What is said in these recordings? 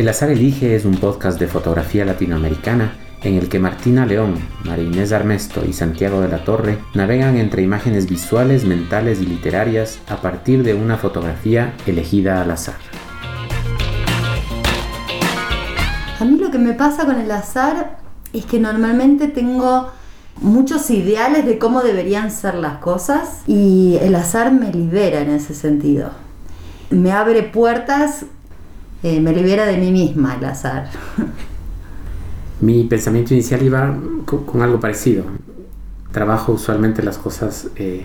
El Azar Elige es un podcast de fotografía latinoamericana en el que Martina León, María Inés Armesto y Santiago de la Torre navegan entre imágenes visuales, mentales y literarias a partir de una fotografía elegida al azar. A mí lo que me pasa con el azar es que normalmente tengo muchos ideales de cómo deberían ser las cosas y el azar me libera en ese sentido. Me abre puertas, eh, me libera de mí misma el azar. Mi pensamiento inicial iba con, algo parecido. Trabajo usualmente las cosas eh,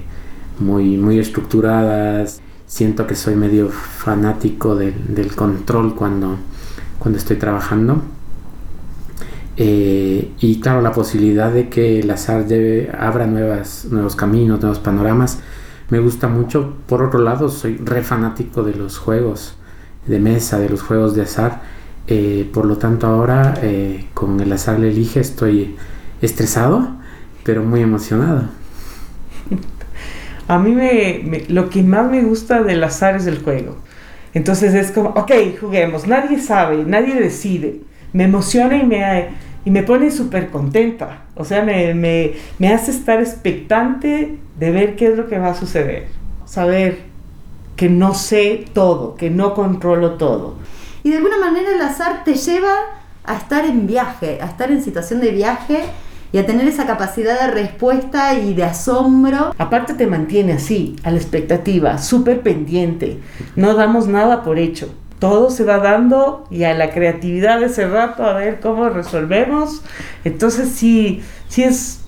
muy, muy estructuradas. Siento que soy medio fanático del control cuando, cuando estoy trabajando. Eh, y claro, la posibilidad de que el azar abra nuevas, nuevos caminos, nuevos panoramas, me gusta mucho. Por otro lado, soy re fanático de los juegos de mesa, de los juegos de azar. Eh, por lo tanto, ahora eh, con el azar le elige estoy estresado, pero muy emocionado. A mí me, lo que más me gusta del azar es el juego. Entonces es como, ok, juguemos, nadie sabe, nadie decide. Me emociona y me, y me pone súper contenta. O sea, me, me, me hace estar expectante de ver qué es lo que va a suceder. Saber que no sé todo, que no controlo todo y de alguna manera el azar te lleva a estar en viaje, a estar en situación de viaje y a tener esa capacidad de respuesta y de asombro. Aparte te mantiene así, a la expectativa, súper pendiente. No damos nada por hecho. Todo se va dando y a la creatividad de ese rato a ver cómo resolvemos. Entonces sí, sí es,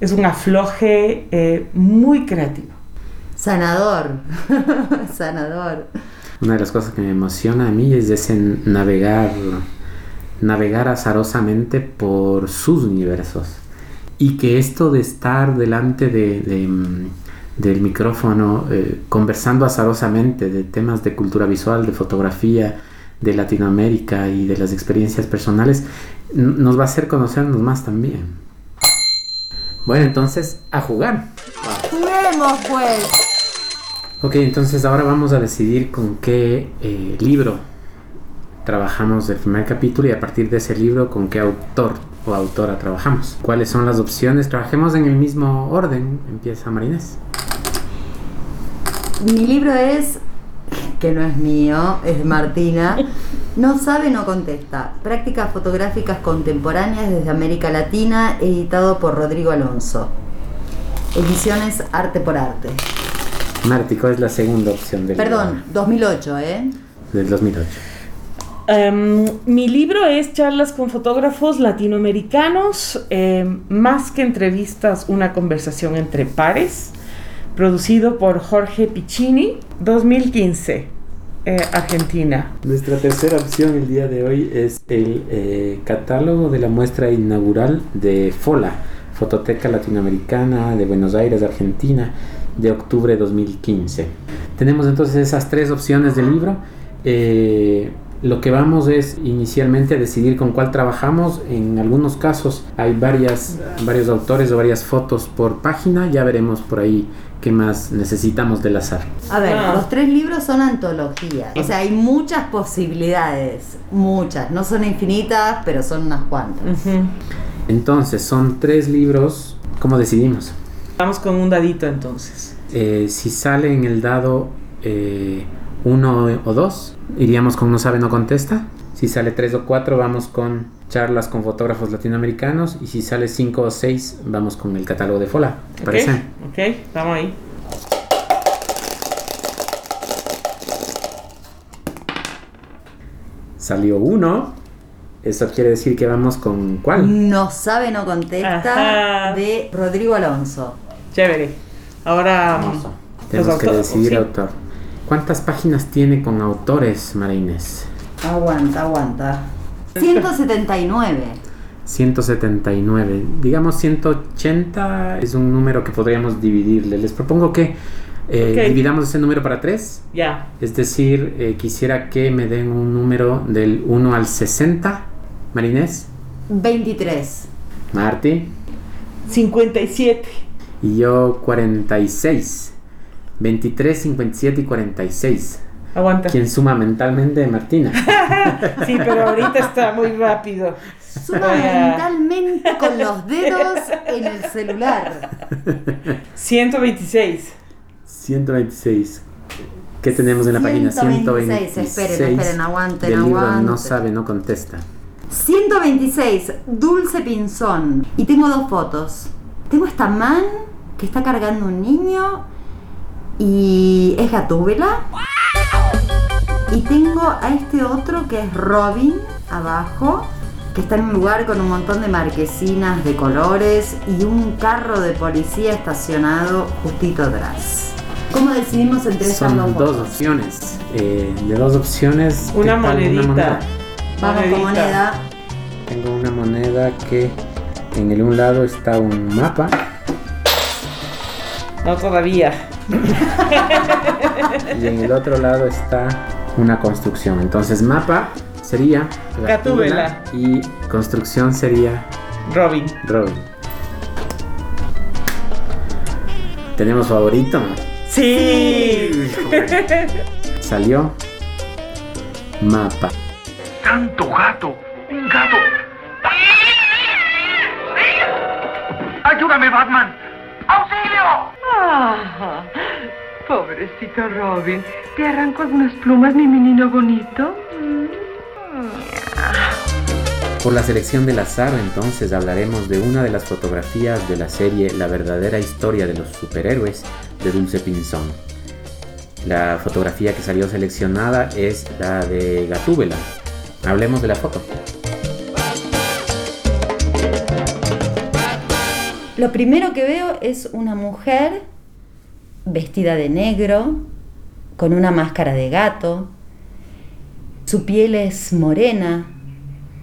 es un afloje eh, muy creativo. Sanador, sanador una de las cosas que me emociona a mí es ese navegar, navegar azarosamente por sus universos. Y que esto de estar delante de, mm, del micrófono, eh, conversando azarosamente de temas de cultura visual, de fotografía, de Latinoamérica y de las experiencias personales, nos va a hacer conocernos más también. Bueno, entonces, a jugar. Juguemos pues. Ok, entonces ahora vamos a decidir con qué eh, libro trabajamos del primer capítulo y a partir de ese libro con qué autor o autora trabajamos. ¿Cuáles son las opciones? Trabajemos en el mismo orden. Empieza Marinés. Mi libro es, que no es mío, es de Martina. No sabe, no contesta. Prácticas fotográficas contemporáneas desde América Latina, editado por Rodrigo Alonso. Ediciones Arte por Arte. Marti, ¿cuál es la segunda opción del Perdón, 2008, ¿eh? Del 2008. Em, mi libro es Charlas con fotógrafos latinoamericanos, em, más que entrevistas, una conversación entre pares, producido por Jorge Piccini, 2015, eh, Argentina. Nuestra tercera opción el día de hoy es el eh, catálogo de la muestra inaugural de FOLA, Fototeca Latinoamericana de Buenos Aires, Argentina de octubre de 2015. Tenemos entonces esas tres opciones del libro. Eh, lo que vamos es inicialmente a decidir con cuál trabajamos. En algunos casos hay varias, varios autores o varias fotos por página. Ya veremos por ahí qué más necesitamos del azar. A ver, ah. los tres libros son antologías. O sea, hay muchas posibilidades. Muchas. No son infinitas, pero son unas cuantas. Entonces, son tres libros. ¿Cómo decidimos? Vamos con un dadito entonces. Eh, si sale en el dado eh, uno o dos, iríamos con no sabe, no contesta. Si sale tres o cuatro, vamos con charlas con fotógrafos latinoamericanos. Y si sale cinco o seis, vamos con el catálogo de Fola. ¿Te parece? Ok, vamos ahí. Salió uno. Eso quiere decir que vamos con cuál? No sabe, no contesta de Rodrigo Alonso. Chévere. Ahora tenemos que decidir autor. ¿Cuántas páginas tiene con autores, Marines? Aguanta, aguanta. 179. 179. Digamos 180 es un número que podríamos dividirle. Les propongo que eh, dividamos ese número para 3. Ya. Es decir, eh, quisiera que me den un número del 1 al 60. Marines. 23. Marti. 57 y yo 46. 23, 57 y 46. Aguanta. Quien suma mentalmente Martina. sí, pero ahorita está muy rápido. Suma mentalmente con los dedos en el celular. 126. 126. ¿Qué tenemos en la página 126? Esperen, esperen, aguanten, del libro aguanten. No sabe, no contesta. 126, Dulce Pinzón. Y tengo dos fotos. Tengo esta man que está cargando un niño y es Gatúbela. Y tengo a este otro que es Robin abajo, que está en un lugar con un montón de marquesinas de colores y un carro de policía estacionado justito atrás. ¿Cómo decidimos entre estas dos Son dos fotos? opciones. Eh, de dos opciones. ¿qué Una monedita. moneda? Vamos con moneda. Tengo una moneda que en el un lado está un mapa No todavía. y en el otro lado está una construcción. Entonces mapa sería Gatúbela. y construcción sería Robin. Robin. ¿Tenemos favorito? Sí. Salió mapa. ¡Santo gato! ¡Un gato! ¡Ayúdame, Batman! ¡Auxilio! Ah, pobrecito Robin. ¿Te arranco algunas plumas, mi menino bonito? Por la selección del azar, entonces hablaremos de una de las fotografías de la serie La verdadera historia de los superhéroes de Dulce Pinzón. La fotografía que salió seleccionada es la de Gatúbela. Hablemos de la foto. Lo primero que veo es una mujer vestida de negro, con una máscara de gato. Su piel es morena,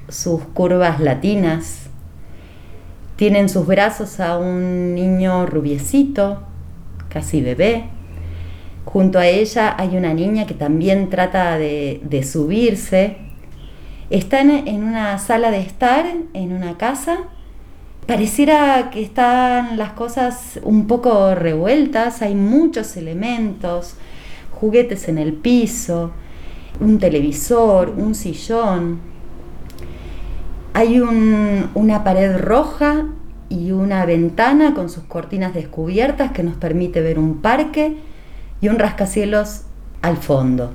sus curvas latinas. Tiene en sus brazos a un niño rubiecito, casi bebé. Junto a ella hay una niña que también trata de, de subirse. Están en una sala de estar, en una casa, Pareciera que están las cosas un poco revueltas, hay muchos elementos, juguetes en el piso, un televisor, un sillón. Hay un- una pared roja y una ventana con sus cortinas descubiertas que nos permite ver un parque y un rascacielos al fondo.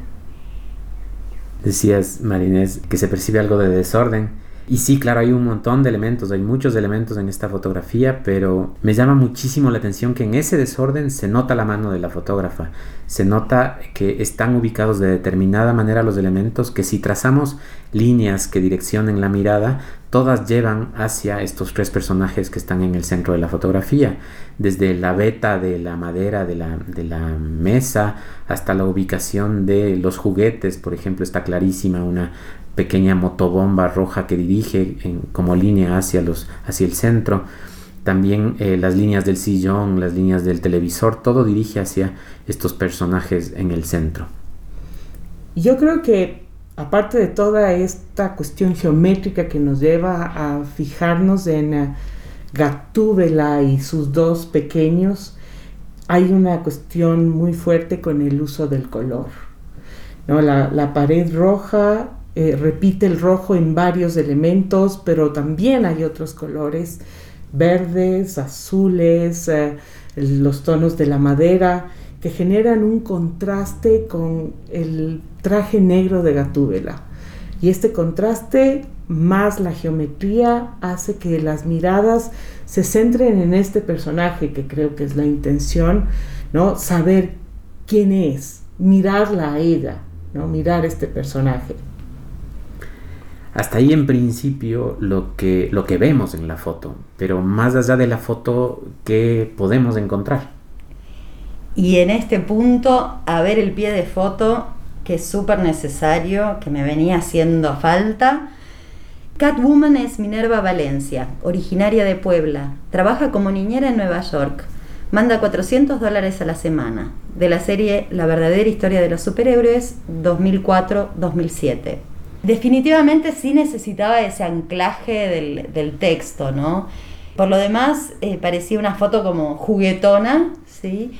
Decías, Marinés, que se percibe algo de desorden. Y sí, claro, hay un montón de elementos, hay muchos elementos en esta fotografía, pero me llama muchísimo la atención que en ese desorden se nota la mano de la fotógrafa, se nota que están ubicados de determinada manera los elementos que si trazamos líneas que direccionen la mirada, todas llevan hacia estos tres personajes que están en el centro de la fotografía, desde la veta de la madera de la, de la mesa hasta la ubicación de los juguetes, por ejemplo, está clarísima una pequeña motobomba roja que dirige como línea hacia, los, hacia el centro. También eh, las líneas del sillón, las líneas del televisor, todo dirige hacia estos personajes en el centro. Yo creo que aparte de toda esta cuestión geométrica que nos lleva a fijarnos en eh, Gatúbela y sus dos pequeños, hay una cuestión muy fuerte con el uso del color. ¿no? La, la pared roja eh, repite el rojo en varios elementos, pero también hay otros colores, verdes, azules, eh, los tonos de la madera, que generan un contraste con el traje negro de Gatúbela. Y este contraste más la geometría hace que las miradas se centren en este personaje, que creo que es la intención, ¿no? Saber quién es, mirarla a ella, ¿no? Mirar este personaje. Hasta ahí en principio lo que, lo que vemos en la foto, pero más allá de la foto, ¿qué podemos encontrar? Y en este punto, a ver el pie de foto, que es súper necesario, que me venía haciendo falta. Catwoman es Minerva Valencia, originaria de Puebla. Trabaja como niñera en Nueva York. Manda 400 dólares a la semana. De la serie La verdadera historia de los superhéroes 2004-2007. Definitivamente sí necesitaba ese anclaje del, del texto, ¿no? Por lo demás, eh, parecía una foto como juguetona, ¿sí?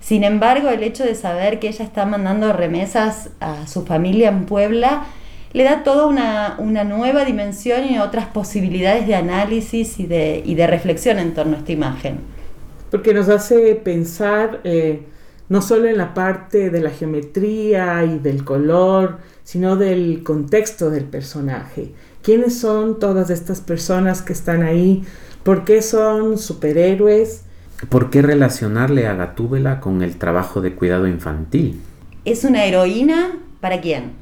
Sin embargo, el hecho de saber que ella está mandando remesas a su familia en Puebla le da toda una, una nueva dimensión y otras posibilidades de análisis y de, y de reflexión en torno a esta imagen. Porque nos hace pensar eh, no solo en la parte de la geometría y del color, sino del contexto del personaje. ¿Quiénes son todas estas personas que están ahí? ¿Por qué son superhéroes? ¿Por qué relacionarle a Gatúbela con el trabajo de cuidado infantil? ¿Es una heroína para quién?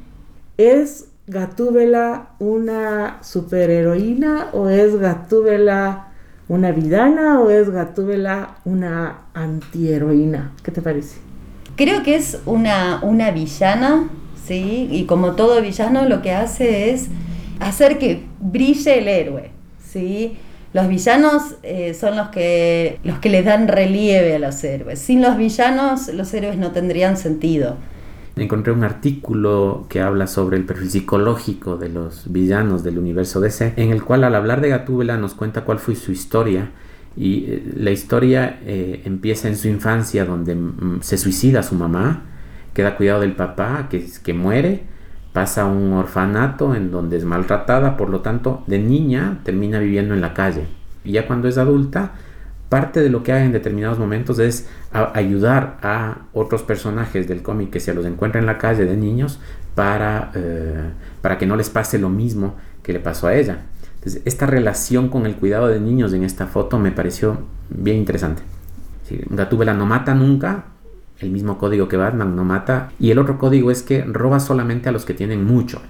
¿Es Gatúbela una superheroína o es Gatúbela una villana o es Gatúbela una antiheroína? ¿Qué te parece? Creo que es una, una villana, ¿sí? Y como todo villano lo que hace es hacer que brille el héroe, ¿sí? Los villanos eh, son los que, los que les dan relieve a los héroes. Sin los villanos, los héroes no tendrían sentido. Encontré un artículo que habla sobre el perfil psicológico de los villanos del universo DC, en el cual al hablar de Gatúbela nos cuenta cuál fue su historia. Y eh, la historia eh, empieza en su infancia, donde mm, se suicida su mamá, queda cuidado del papá, que, que muere, pasa a un orfanato en donde es maltratada, por lo tanto, de niña termina viviendo en la calle. Y ya cuando es adulta, parte de lo que hace en determinados momentos es ayudar a otros personajes del cómic que se los encuentra en la calle de niños para, eh, para que no les pase lo mismo que le pasó a ella. Entonces, esta relación con el cuidado de niños en esta foto me pareció bien interesante. Gatúbela no mata nunca, el mismo código que Batman no mata. Y el otro código es que roba solamente a los que tienen mucho.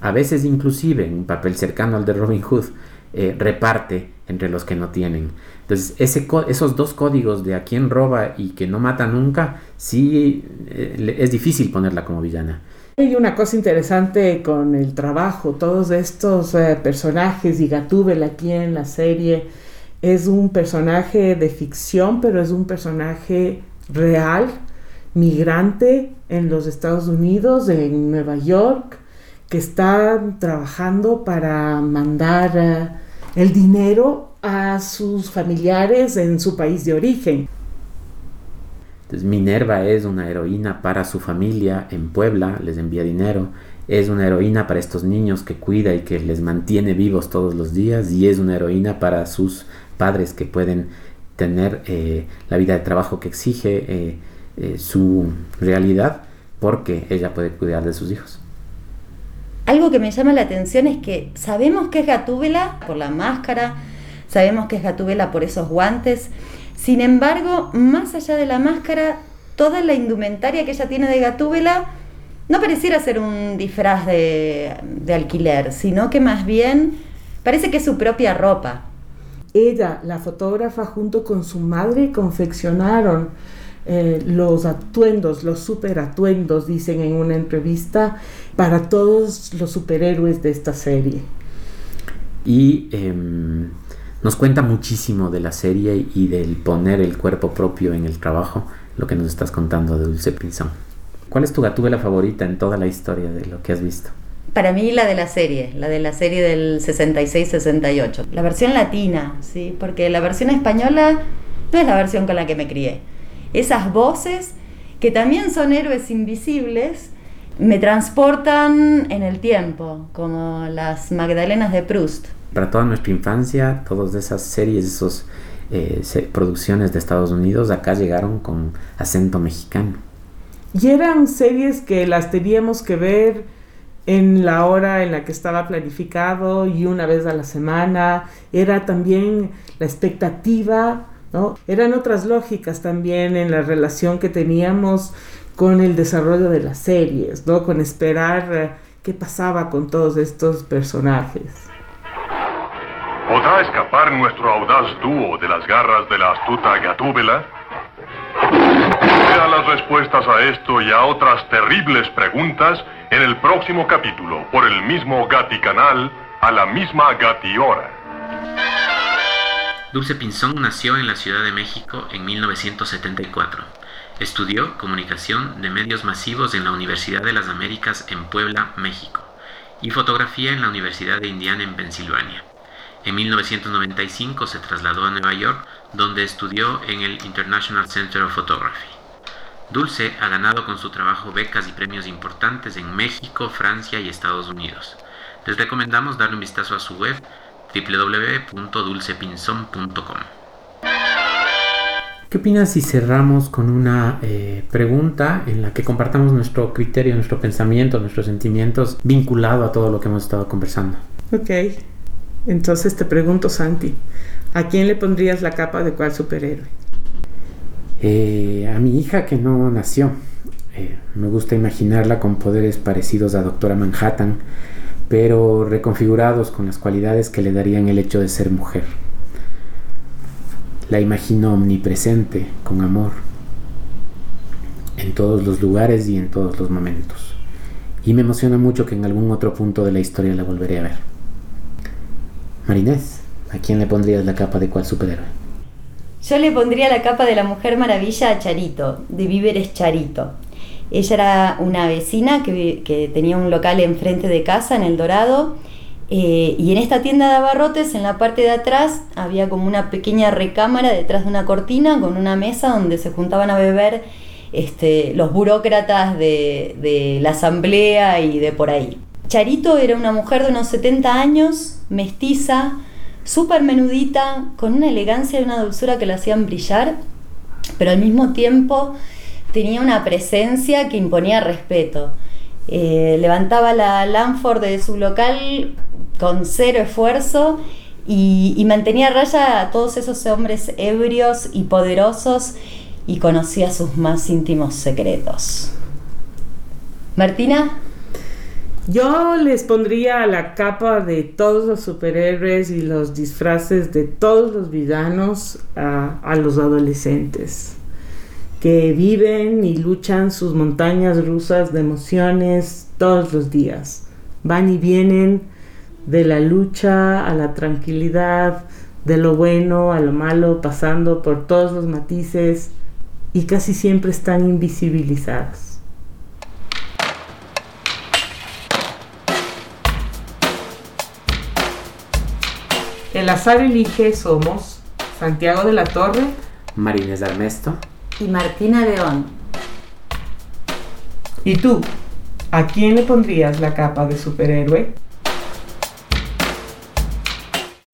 A veces inclusive, en un papel cercano al de Robin Hood, eh, reparte entre los que no tienen. Entonces, ese, esos dos códigos de a quién roba y que no mata nunca, sí eh, es difícil ponerla como villana. Hay una cosa interesante con el trabajo, todos estos eh, personajes y Gatúbel aquí en la serie es un personaje de ficción, pero es un personaje real, migrante en los Estados Unidos, en Nueva York, que está trabajando para mandar el dinero a sus familiares en su país de origen. Entonces Minerva es una heroína para su familia en Puebla, les envía dinero, es una heroína para estos niños que cuida y que les mantiene vivos todos los días y es una heroína para sus padres que pueden tener eh, la vida de trabajo que exige eh, eh, su realidad porque ella puede cuidar de sus hijos. Algo que me llama la atención es que sabemos que es Gatúbela por la máscara, sabemos que es Gatúbela por esos guantes, sin embargo, más allá de la máscara, toda la indumentaria que ella tiene de Gatúbela no pareciera ser un disfraz de, de alquiler, sino que más bien parece que es su propia ropa. Ella, la fotógrafa, junto con su madre, confeccionaron eh, los atuendos, los super atuendos, dicen en una entrevista, para todos los superhéroes de esta serie. Y em, nos cuenta muchísimo de la serie y del poner el cuerpo propio en el trabajo, lo que nos estás contando de Dulce Pinzón. ¿Cuál es tu gatúbela favorita en toda la historia de lo que has visto? Para mí la de la serie, la de la serie del 66-68. La versión latina, ¿sí? Porque la versión española no es la versión con la que me crié. Esas voces, que también son héroes invisibles, me transportan en el tiempo, como las Magdalenas de Proust. Para toda nuestra infancia, todas esas series, esas eh, producciones de Estados Unidos, acá llegaron con acento mexicano. Y eran series que las teníamos que ver en la hora en la que estaba planificado y una vez a la semana. Era también la expectativa, Eran otras lógicas también en la relación que teníamos con el desarrollo de las series, ¿no? Con esperar eh, qué pasaba con todos estos personajes. ¿Podrá escapar nuestro audaz dúo de las garras de la astuta Gatúbela? Vea las respuestas a esto y a otras terribles preguntas en el próximo capítulo por el mismo Gati Canal a la misma Gati Hora. Dulce Pinzón nació en la Ciudad de México en 1974. Estudió comunicación de medios masivos en la Universidad de las Américas en Puebla, México, y fotografía en la Universidad de Indiana en Pensilvania. En 1995 se trasladó a Nueva York, donde estudió en el International Center of Photography. Dulce ha ganado con su trabajo becas y premios importantes en México, Francia y Estados Unidos. Les recomendamos darle un vistazo a su web www.dulcepinzón.com. ¿Qué opinas si cerramos con una eh, pregunta en la que compartamos nuestro criterio, nuestro pensamiento, nuestros sentimientos vinculado a todo lo que hemos estado conversando? Ok, entonces te pregunto Santi, ¿a quién le pondrías la capa de cuál superhéroe? Eh, a mi hija que no nació. Eh, me gusta imaginarla con poderes parecidos a Doctora Manhattan, pero reconfigurados con las cualidades que le darían el hecho de ser mujer. La imagino omnipresente, con amor, en todos los lugares y en todos los momentos. Y me emociona mucho que en algún otro punto de la historia la volveré a ver. Marinés, ¿a quién le pondrías la capa de cuál superhéroe? Yo le pondría la capa de la Mujer Maravilla a Charito, de Víveres Charito. Ella era una vecina que, tenía un local enfrente de casa en El Dorado eh, y en esta tienda de abarrotes, en la parte de atrás, había como una pequeña recámara detrás de una cortina con una mesa donde se juntaban a beber este, los burócratas de, de la asamblea y de por ahí. Charito era una mujer de unos 70 años, mestiza, súper menudita, con una elegancia y una dulzura que la hacían brillar, pero al mismo tiempo tenía una presencia que imponía respeto. Eh, levantaba la Lanford de su local con cero esfuerzo y, mantenía a raya a todos esos hombres ebrios y poderosos y conocía sus más íntimos secretos. Martina. Yo les pondría la capa de todos los superhéroes y los disfraces de todos los villanos a los adolescentes que viven y luchan sus montañas rusas de emociones todos los días. Van y vienen de la lucha a la tranquilidad, de lo bueno a lo malo, pasando por todos los matices y casi siempre están invisibilizadas. El azar elige somos Santiago de la Torre, Marines Armesto y Martina León. ¿Y tú? ¿A quién le pondrías la capa de superhéroe?